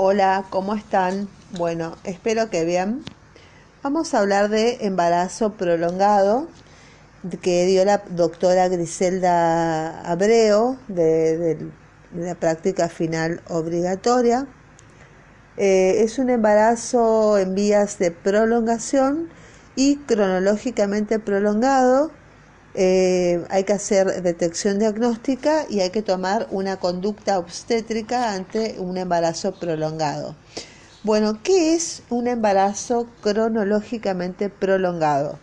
Hola, ¿cómo están? Bueno, espero que bien. Vamos a hablar de embarazo prolongado que dio la doctora Griselda Abreu de, la práctica final obligatoria. Eh, es un embarazo en vías de prolongación y cronológicamente prolongado eh, hay que hacer detección diagnóstica y hay que tomar una conducta obstétrica ante un embarazo prolongado. Bueno, ¿qué es un embarazo cronológicamente prolongado?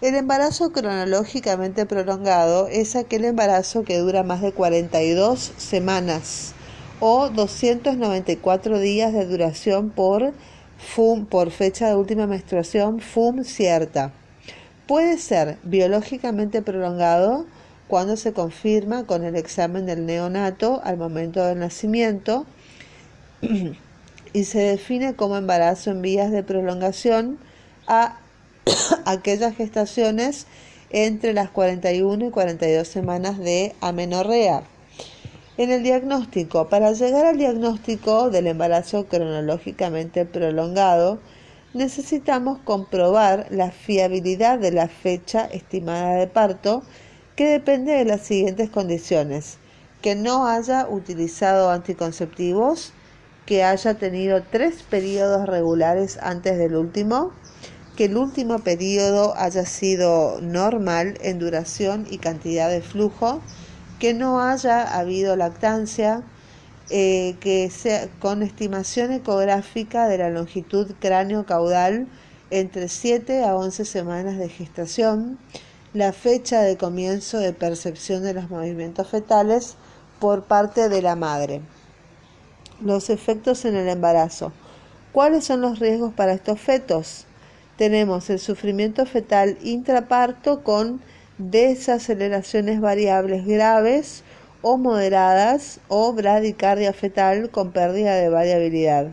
El embarazo cronológicamente prolongado es aquel embarazo que dura más de 42 semanas o 294 días de duración por, FUM, por fecha de última menstruación FUM cierta. Puede ser biológicamente prolongado cuando se confirma con el examen del neonato al momento del nacimiento y se define como embarazo en vías de prolongación a aquellas gestaciones entre las 41 y 42 semanas de amenorrea. En el diagnóstico, para llegar al diagnóstico del embarazo cronológicamente prolongado, necesitamos comprobar la fiabilidad de la fecha estimada de parto, que depende de las siguientes condiciones. Que no haya utilizado anticonceptivos, que haya tenido tres periodos regulares antes del último, que el último periodo haya sido normal en duración y cantidad de flujo, que no haya habido lactancia, eh, que sea con estimación ecográfica de la longitud cráneo-caudal entre 7 a 11 semanas de gestación, la fecha de comienzo de percepción de los movimientos fetales por parte de la madre. Los efectos en el embarazo. ¿Cuáles son los riesgos para estos fetos? Tenemos el sufrimiento fetal intraparto con desaceleraciones variables graves o moderadas o bradicardia fetal con pérdida de variabilidad.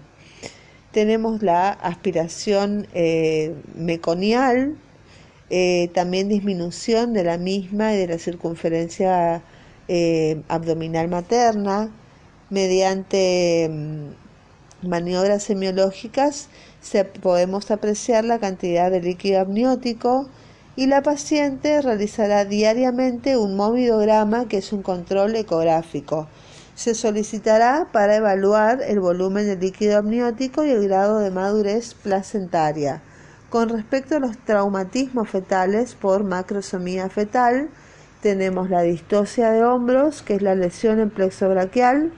Tenemos la aspiración eh, meconial, eh, también disminución de la misma y de la circunferencia eh, abdominal materna, mediante mm, maniobras semiológicas se, podemos apreciar la cantidad de líquido amniótico, y la paciente realizará diariamente un movidograma que es un control ecográfico. Se solicitará para evaluar el volumen de líquido amniótico y el grado de madurez placentaria. Con respecto a los traumatismos fetales por macrosomía fetal, tenemos la distosia de hombros, que es la lesión en plexo braquial,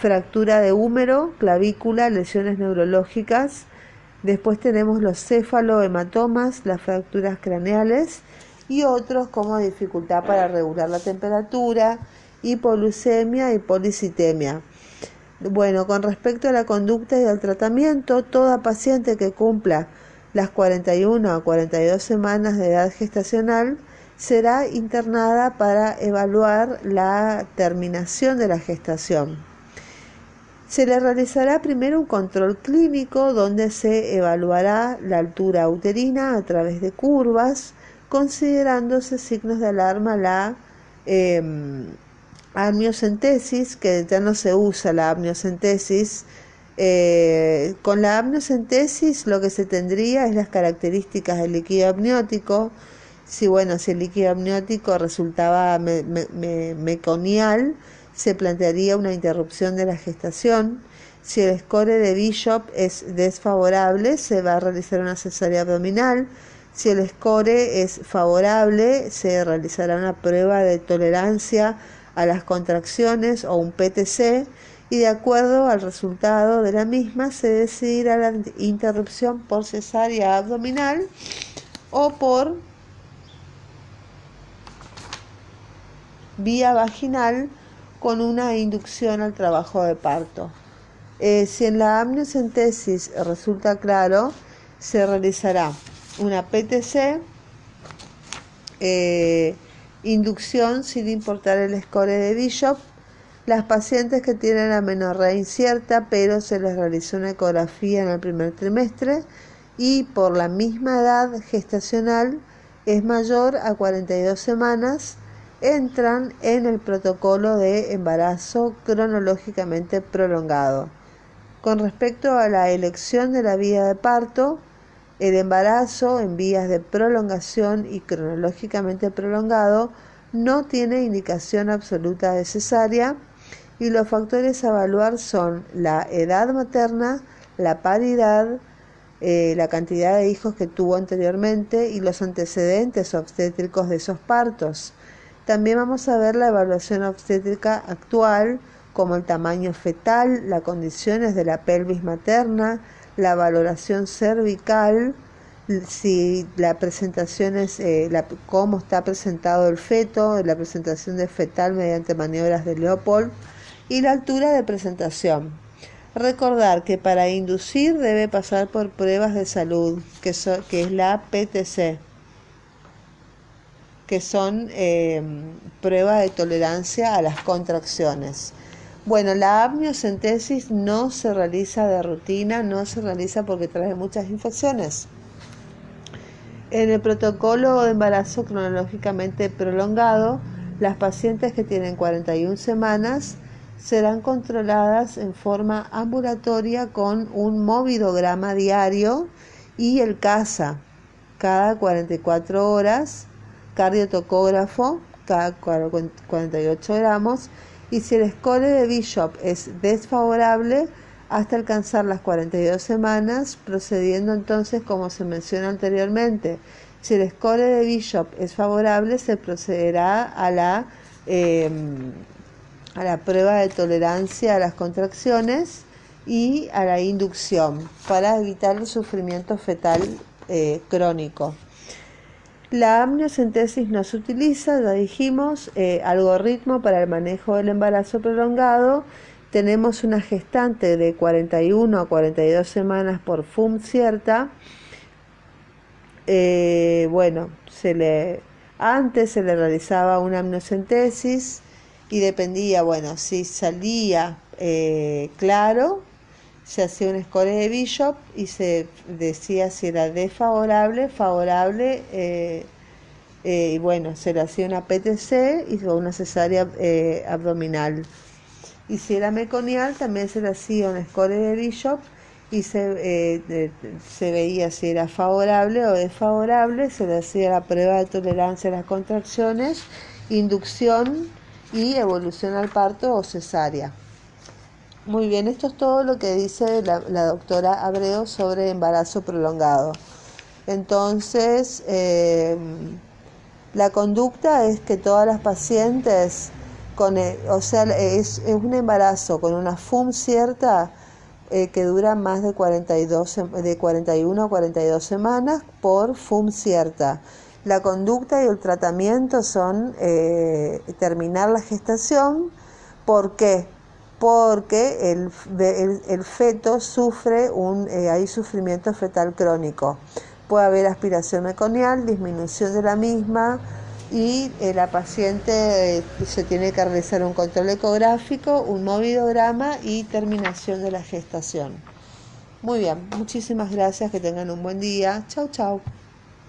fractura de húmero, clavícula, lesiones neurológicas, Después tenemos los cefalohematomas, las fracturas craneales y otros como dificultad para regular la temperatura, hipoglucemia y policitemia. Bueno, con respecto a la conducta y al tratamiento, toda paciente que cumpla las 41 a 42 semanas de edad gestacional será internada para evaluar la terminación de la gestación. Se le realizará primero un control clínico donde se evaluará la altura uterina a través de curvas, considerándose signos de alarma la em, amniocentesis, que ya no se usa la amniocentesis. Eh, con la amniocentesis lo que se tendría es las características del líquido amniótico. Si bueno, si el líquido amniótico resultaba meconial, se plantearía una interrupción de la gestación. Si el score de Bishop es desfavorable, se va a realizar una cesárea abdominal. Si el score es favorable, se realizará una prueba de tolerancia a las contracciones o un PTC y de acuerdo al resultado de la misma se decidirá la interrupción por cesárea abdominal o por vía vaginal con una inducción al trabajo de parto. Eh, si en la amniocentesis resulta claro, se realizará una PTC, eh, inducción sin importar el score de Bishop. Las pacientes que tienen amenorrea incierta, pero se les realizó una ecografía en el primer trimestre y por la misma edad gestacional es mayor a 42 semanas, entran en el protocolo de embarazo cronológicamente prolongado. Con respecto a la elección de la vía de parto, el embarazo en vías de prolongación y cronológicamente prolongado no tiene indicación absoluta de cesárea y los factores a evaluar son la edad materna, la paridad, eh, la cantidad de hijos que tuvo anteriormente y los antecedentes obstétricos de esos partos. También vamos a ver la evaluación obstétrica actual, como el tamaño fetal, las condiciones de la pelvis materna, la valoración cervical, si la presentación es eh, la, cómo está presentado el feto, la presentación de fetal mediante maniobras de Leopold y la altura de presentación. Recordar que para inducir debe pasar por pruebas de salud, que, que es la PTC, que son eh, pruebas de tolerancia a las contracciones. Bueno, la amniocentesis no se realiza de rutina, no se realiza porque trae muchas infecciones. En el protocolo de embarazo cronológicamente prolongado, las pacientes que tienen 41 semanas serán controladas en forma ambulatoria con un movidograma diario y el CASA cada 44 horas, cardiotocógrafo cada 48 gramos y si el score de Bishop es desfavorable hasta alcanzar las 42 semanas, procediendo entonces como se menciona anteriormente. Si el score de Bishop es favorable, se procederá a la, em, a la prueba de tolerancia a las contracciones y a la inducción para evitar el sufrimiento fetal eh, crónico. La amniocentesis no se utiliza, ya dijimos, eh, algoritmo para el manejo del embarazo prolongado. Tenemos una gestante de 41 a 42 semanas por FUM cierta. Eh, bueno, se le, antes se le realizaba una amniocentesis y dependía, bueno, si salía eh, claro, se hacía un score de Bishop y se decía si era desfavorable, favorable, eh, eh, y bueno, se le hacía una PTC y una cesárea eh, abdominal. Y si era meconial, también se le hacía un score de Bishop y se, se veía si era favorable o desfavorable, se le hacía la prueba de tolerancia a las contracciones, inducción y evolución al parto o cesárea. Muy bien, esto es todo lo que dice la, doctora Abreu sobre embarazo prolongado. Entonces, eh, la conducta es que todas las pacientes, con, o sea, es, un embarazo con una FUM cierta eh, que dura más de, 42, de 41 a 42 semanas por FUM cierta. La conducta y el tratamiento son eh, terminar la gestación. ¿Por qué? Porque el, el, feto sufre un, eh, hay sufrimiento fetal crónico. Puede haber aspiración meconial, disminución de la misma y eh, la paciente eh, se tiene que realizar un control ecográfico, un movidograma y terminación de la gestación. Muy bien, muchísimas gracias, que tengan un buen día. Chau, chau.